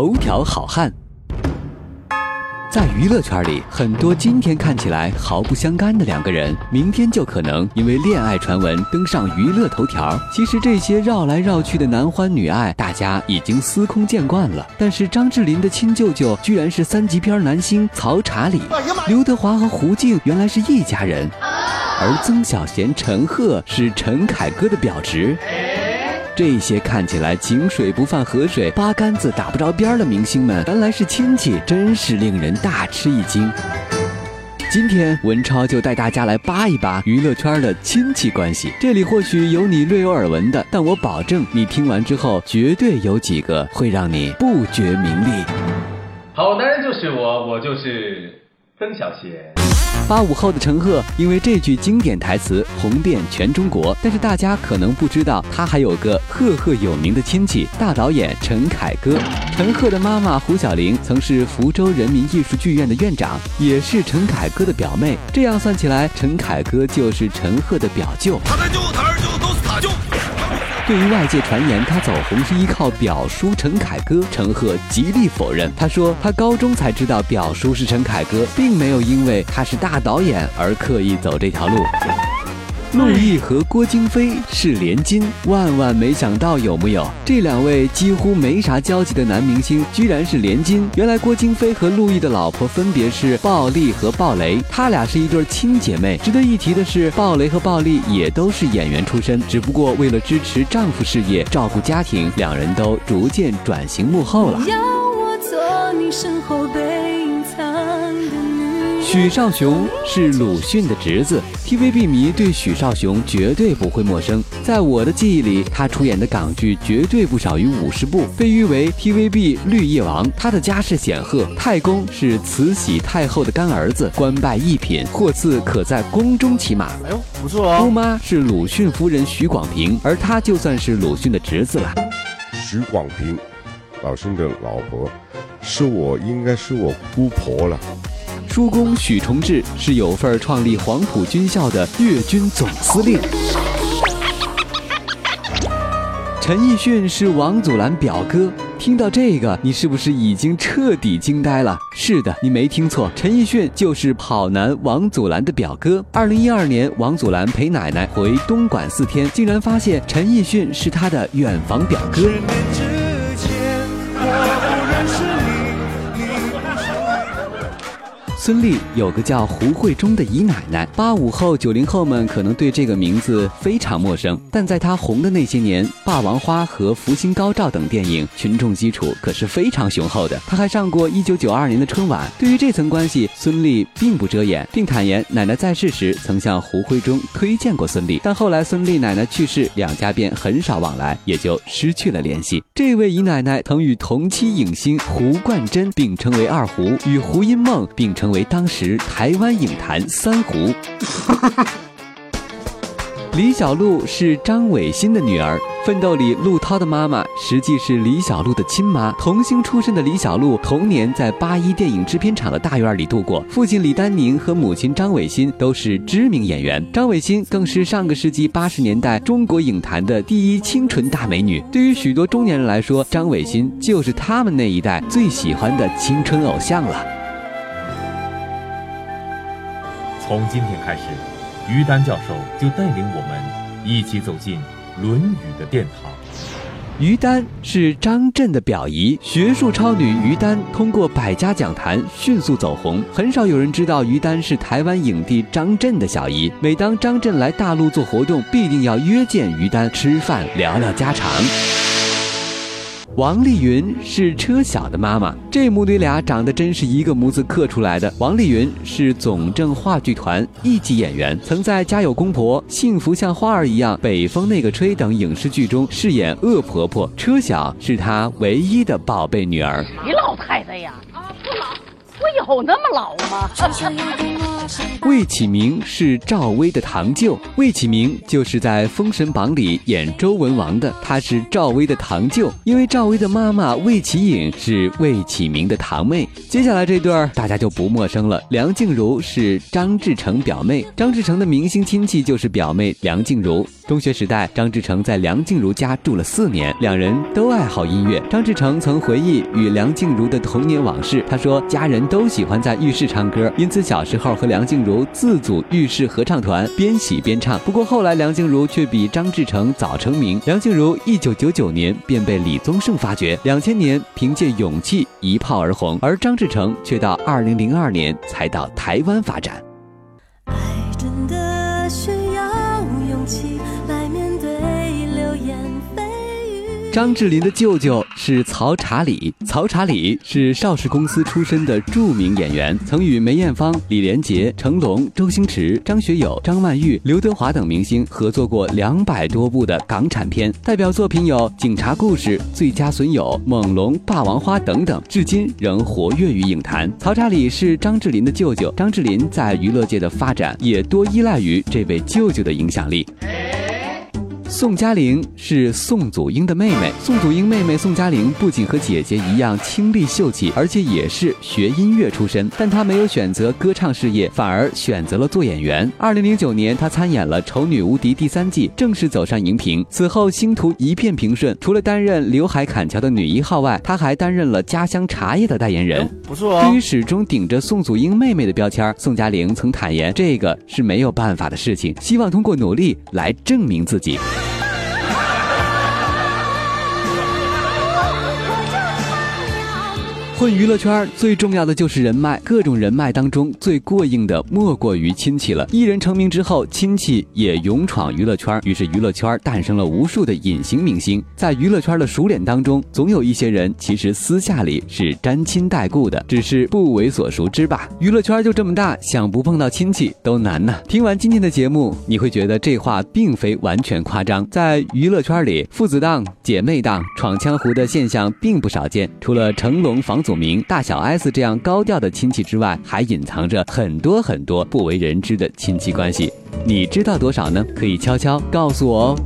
头条好汉。在娱乐圈里，很多今天看起来毫不相干的两个人，明天就可能因为恋爱传闻登上娱乐头条。其实这些绕来绕去的男欢女爱，大家已经司空见惯了。但是张智霖的亲舅舅居然是三级片男星曹查理，刘德华和胡静原来是一家人，而曾小贤、陈赫是陈凯歌的表侄。这些看起来井水不犯河水、八竿子打不着边的明星们，原来是亲戚，真是令人大吃一惊。今天文超就带大家来扒一扒娱乐圈的亲戚关系。这里或许有你略有耳闻的，但我保证你听完之后，绝对有几个会让你不觉名利。好男人就是我，我就是曾小贤。八五后的陈赫因为这句经典台词红遍全中国，但是大家可能不知道，他还有个赫赫有名的亲戚，大导演陈凯歌。陈赫的妈妈胡晓玲曾是福州人民艺术剧院的院长，也是陈凯歌的表妹。这样算起来，陈凯歌就是陈赫的表舅。他舅，他二舅都是他舅。对于外界传言他走红是依靠表叔陈凯歌，陈赫极力否认。他说他高中才知道表叔是陈凯歌，并没有因为他是大导演而刻意走这条路。陆毅和郭京飞是连襟，万万没想到有木有？这两位几乎没啥交集的男明星，居然是连襟。原来郭京飞和陆毅的老婆分别是鲍丽和鲍蕾，他俩是一对亲姐妹。值得一提的是，鲍蕾和鲍丽也都是演员出身，只不过为了支持丈夫事业、照顾家庭，两人都逐渐转型幕后了。要我做你身后背影藏许绍雄是鲁迅的侄子，TVB 迷对许绍雄绝对不会陌生。在我的记忆里，他出演的港剧绝对不少于五十部，被誉为 TVB 绿叶王。他的家世显赫，太公是慈禧太后的干儿子，官拜一品，货次可在宫中骑马。哎呦，不错哦。姑妈是鲁迅夫人许广平，而他就算是鲁迅的侄子了。许广平，老兄的老婆，是我应该是我姑婆了。叔公许崇智是有份创立黄埔军校的粤军总司令。陈奕迅是王祖蓝表哥。听到这个，你是不是已经彻底惊呆了？是的，你没听错，陈奕迅就是跑男王祖蓝的表哥。二零一二年，王祖蓝陪奶奶回东莞四天，竟然发现陈奕迅是他的远房表哥。孙俪有个叫胡慧中的姨奶奶，八五后、九零后们可能对这个名字非常陌生，但在她红的那些年，《霸王花》和《福星高照》等电影，群众基础可是非常雄厚的。她还上过一九九二年的春晚。对于这层关系，孙俪并不遮掩，并坦言奶奶在世时曾向胡慧中推荐过孙俪，但后来孙俪奶奶去世，两家便很少往来，也就失去了联系。这位姨奶奶曾与同期影星胡冠珍并称为二胡，与胡因梦并称。为当时台湾影坛三胡。李小璐是张伟新的女儿，《奋斗》里陆涛的妈妈实际是李小璐的亲妈。童星出身的李小璐，童年在八一电影制片厂的大院里度过。父亲李丹宁和母亲张伟新都是知名演员，张伟新更是上个世纪八十年代中国影坛的第一清纯大美女。对于许多中年人来说，张伟新就是他们那一代最喜欢的青春偶像了。从今天开始，于丹教授就带领我们一起走进《论语》的殿堂。于丹是张震的表姨，学术超女于丹通过百家讲坛迅速走红。很少有人知道于丹是台湾影帝张震的小姨。每当张震来大陆做活动，必定要约见于丹吃饭聊聊家常。王丽云是车晓的妈妈，这母女俩长得真是一个模子刻出来的。王丽云是总政话剧团一级演员，曾在《家有公婆》《幸福像花儿一样》《北风那个吹》等影视剧中饰演恶婆婆。车晓是她唯一的宝贝女儿。你老太太呀，啊不老，我有那么老吗？魏启明是赵薇的堂舅，魏启明就是在《封神榜》里演周文王的，他是赵薇的堂舅，因为赵薇的妈妈魏启颖是魏启明的堂妹。接下来这段大家就不陌生了，梁静茹是张志成表妹，张志成的明星亲戚就是表妹梁静茹。中学时代，张志成在梁静茹家住了四年，两人都爱好音乐。张志成曾回忆与梁静茹的童年往事，他说家人都喜欢在浴室唱歌，因此小时候和梁静茹自组浴室合唱团，边洗边唱。不过后来梁静茹却比张志成早成名，梁静茹一九九九年便被李宗盛发掘，两千年凭借《勇气》一炮而红，而张志成却到二零零二年才到台湾发展。张智霖的舅舅是曹查理，曹查理是邵氏公司出身的著名演员，曾与梅艳芳、李连杰、成龙、周星驰、张学友、张曼玉、刘德华等明星合作过两百多部的港产片，代表作品有《警察故事》《最佳损友》《猛龙》《霸王花》等等，至今仍活跃于影坛。曹查理是张智霖的舅舅，张智霖在娱乐界的发展也多依赖于这位舅舅的影响力。宋佳玲是宋祖英的妹妹。宋祖英妹妹宋佳玲不仅和姐姐一样清丽秀气，而且也是学音乐出身。但她没有选择歌唱事业，反而选择了做演员。二零零九年，她参演了《丑女无敌》第三季，正式走上荧屏。此后星途一片平顺，除了担任刘海砍樵的女一号外，她还担任了家乡茶叶的代言人。不错哦。对于始终顶着宋祖英妹妹的标签，宋佳玲曾坦言，这个是没有办法的事情，希望通过努力来证明自己。混娱乐圈最重要的就是人脉，各种人脉当中最过硬的莫过于亲戚了。艺人成名之后，亲戚也勇闯娱乐圈，于是娱乐圈诞生了无数的隐形明星。在娱乐圈的熟脸当中，总有一些人其实私下里是沾亲带故的，只是不为所熟知吧。娱乐圈就这么大，想不碰到亲戚都难呐。听完今天的节目，你会觉得这话并非完全夸张。在娱乐圈里，父子档、姐妹档、闯江湖的现象并不少见。除了成龙、房祖名、大小 S 这样高调的亲戚之外，还隐藏着很多很多不为人知的亲戚关系。你知道多少呢？可以悄悄告诉我哦。